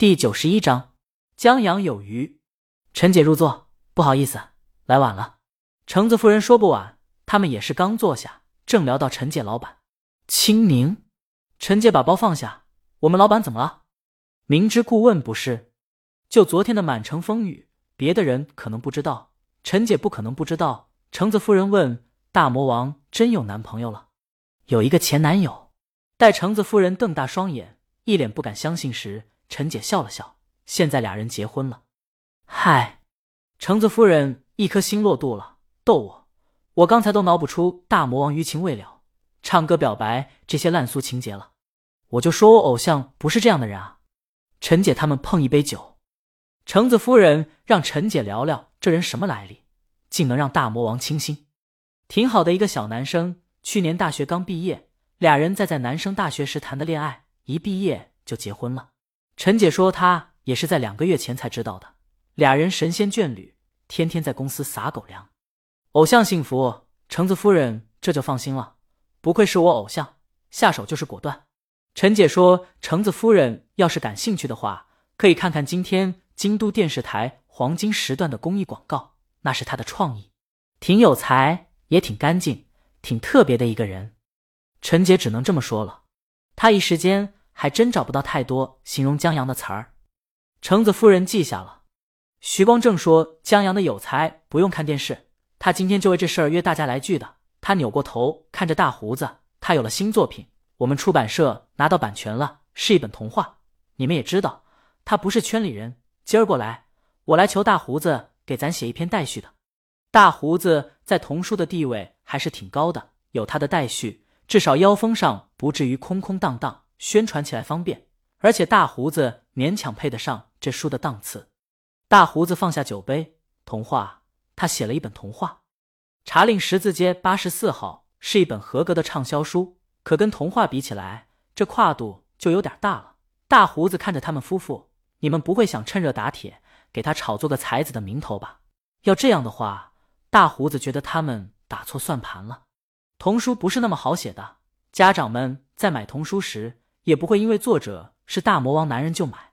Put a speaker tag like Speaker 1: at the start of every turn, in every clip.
Speaker 1: 第九十一章，江阳有余。陈姐入座，不好意思，来晚了。橙子夫人说不晚，他们也是刚坐下，正聊到陈姐老板。清明，陈姐把包放下，我们老板怎么了？明知故问不是？就昨天的满城风雨，别的人可能不知道，陈姐不可能不知道。橙子夫人问：大魔王真有男朋友了？有一个前男友。待橙子夫人瞪大双眼，一脸不敢相信时。陈姐笑了笑，现在俩人结婚了。嗨，橙子夫人一颗心落肚了，逗我，我刚才都脑补出大魔王余情未了，唱歌表白这些烂俗情节了。我就说我偶像不是这样的人啊。陈姐他们碰一杯酒，橙子夫人让陈姐聊聊这人什么来历，竟能让大魔王倾心。挺好的一个小男生，去年大学刚毕业，俩人在在男生大学时谈的恋爱，一毕业就结婚了。陈姐说，她也是在两个月前才知道的。俩人神仙眷侣，天天在公司撒狗粮，偶像幸福。橙子夫人这就放心了，不愧是我偶像，下手就是果断。陈姐说，橙子夫人要是感兴趣的话，可以看看今天京都电视台黄金时段的公益广告，那是她的创意，挺有才，也挺干净，挺特别的一个人。陈姐只能这么说了，她一时间。还真找不到太多形容江阳的词儿。橙子夫人记下了。徐光正说：“江阳的有才不用看电视，他今天就为这事儿约大家来聚的。”他扭过头看着大胡子，他有了新作品，我们出版社拿到版权了，是一本童话。你们也知道，他不是圈里人。今儿过来，我来求大胡子给咱写一篇待续的。大胡子在童书的地位还是挺高的，有他的待续，至少腰封上不至于空空荡荡。宣传起来方便，而且大胡子勉强配得上这书的档次。大胡子放下酒杯，童话，他写了一本童话，《茶令十字街八十四号》是一本合格的畅销书，可跟童话比起来，这跨度就有点大了。大胡子看着他们夫妇，你们不会想趁热打铁给他炒作个才子的名头吧？要这样的话，大胡子觉得他们打错算盘了。童书不是那么好写的，家长们在买童书时。也不会因为作者是大魔王男人就买，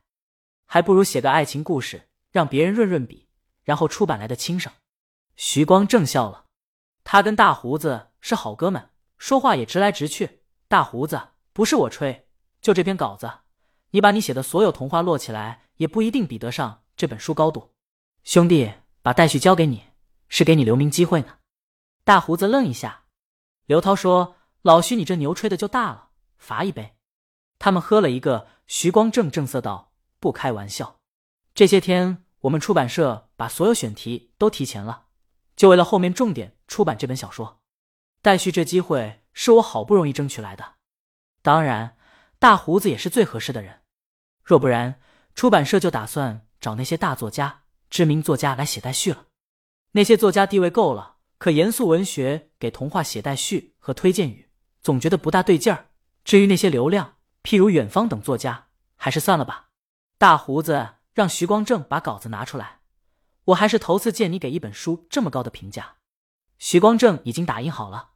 Speaker 1: 还不如写个爱情故事，让别人润润笔，然后出版来的轻省。徐光正笑了，他跟大胡子是好哥们，说话也直来直去。大胡子，不是我吹，就这篇稿子，你把你写的所有童话摞起来，也不一定比得上这本书高度。兄弟，把待续交给你，是给你留名机会呢。大胡子愣一下，刘涛说：“老徐，你这牛吹的就大了，罚一杯。”他们喝了一个，徐光正正色道：“不开玩笑，这些天我们出版社把所有选题都提前了，就为了后面重点出版这本小说。待续这机会是我好不容易争取来的，当然大胡子也是最合适的人。若不然，出版社就打算找那些大作家、知名作家来写待续了。那些作家地位够了，可严肃文学给童话写待续和推荐语，总觉得不大对劲儿。至于那些流量，譬如远方等作家，还是算了吧。大胡子让徐光正把稿子拿出来，我还是头次见你给一本书这么高的评价。徐光正已经打印好了，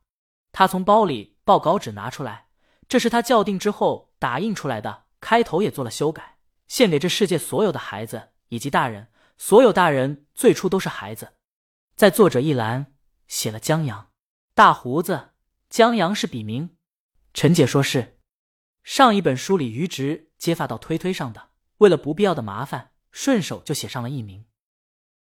Speaker 1: 他从包里报稿纸拿出来，这是他校订之后打印出来的，开头也做了修改，献给这世界所有的孩子以及大人。所有大人最初都是孩子。在作者一栏写了江阳，大胡子，江阳是笔名。陈姐说是。上一本书里余直揭发到推推上的，为了不必要的麻烦，顺手就写上了艺名。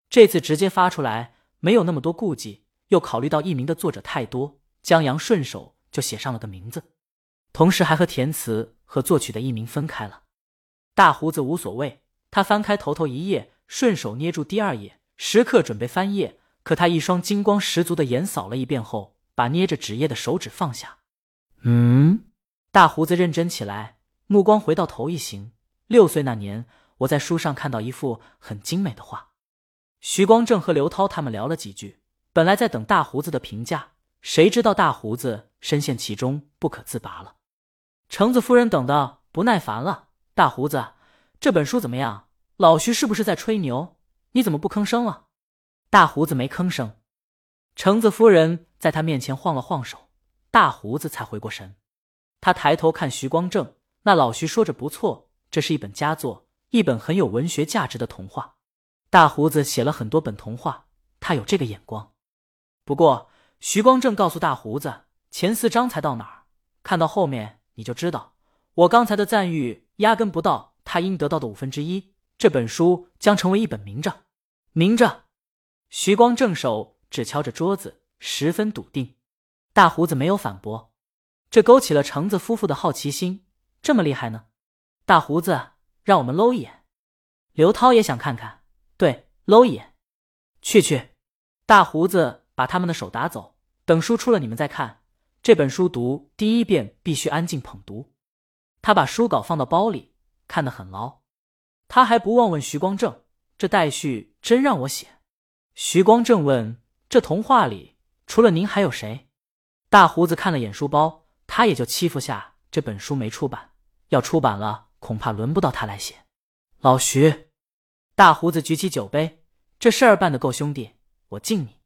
Speaker 1: 这次直接发出来，没有那么多顾忌，又考虑到艺名的作者太多，江阳顺手就写上了个名字，同时还和填词和作曲的艺名分开了。大胡子无所谓，他翻开头头一页，顺手捏住第二页，时刻准备翻页。可他一双金光十足的眼扫了一遍后，把捏着纸页的手指放下。嗯。大胡子认真起来，目光回到头一行。六岁那年，我在书上看到一幅很精美的画。徐光正和刘涛他们聊了几句，本来在等大胡子的评价，谁知道大胡子深陷其中不可自拔了。橙子夫人等的不耐烦了：“大胡子，这本书怎么样？老徐是不是在吹牛？你怎么不吭声了？”大胡子没吭声。橙子夫人在他面前晃了晃手，大胡子才回过神。他抬头看徐光正，那老徐说着不错，这是一本佳作，一本很有文学价值的童话。大胡子写了很多本童话，他有这个眼光。不过，徐光正告诉大胡子，前四章才到哪儿，看到后面你就知道。我刚才的赞誉压根不到他应得到的五分之一。这本书将成为一本名著，名著。徐光正手指敲着桌子，十分笃定。大胡子没有反驳，这勾起了橙子夫妇的好奇心。这么厉害呢？大胡子，让我们搂一眼。刘涛也想看看，对，搂一眼。去去。大胡子把他们的手打走，等书出了你们再看。这本书读第一遍必须安静捧读。他把书稿放到包里，看得很牢。他还不忘问徐光正：“这待续真让我写？”徐光正问：“这童话里除了您还有谁？”大胡子看了眼书包，他也就欺负下这本书没出版。要出版了，恐怕轮不到他来写。老徐，大胡子举起酒杯：“这事儿办得够，兄弟，我敬你。”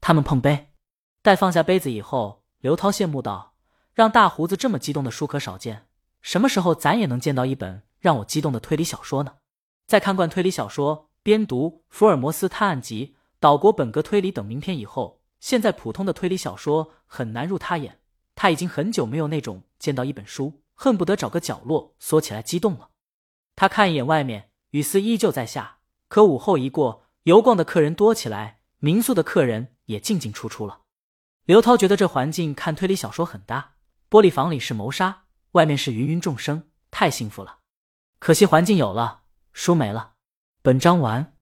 Speaker 1: 他们碰杯。待放下杯子以后，刘涛羡慕道：“让大胡子这么激动的书可少见。”什么时候咱也能见到一本让我激动的推理小说呢？在看惯推理小说、边读《福尔摩斯探案集》《岛国本格推理》等名篇以后，现在普通的推理小说很难入他眼。他已经很久没有那种见到一本书恨不得找个角落缩起来激动了。他看一眼外面，雨丝依旧在下，可午后一过，游逛的客人多起来，民宿的客人也进进出出了。刘涛觉得这环境看推理小说很搭，玻璃房里是谋杀。外面是芸芸众生，太幸福了。可惜环境有了，书没了。本章完。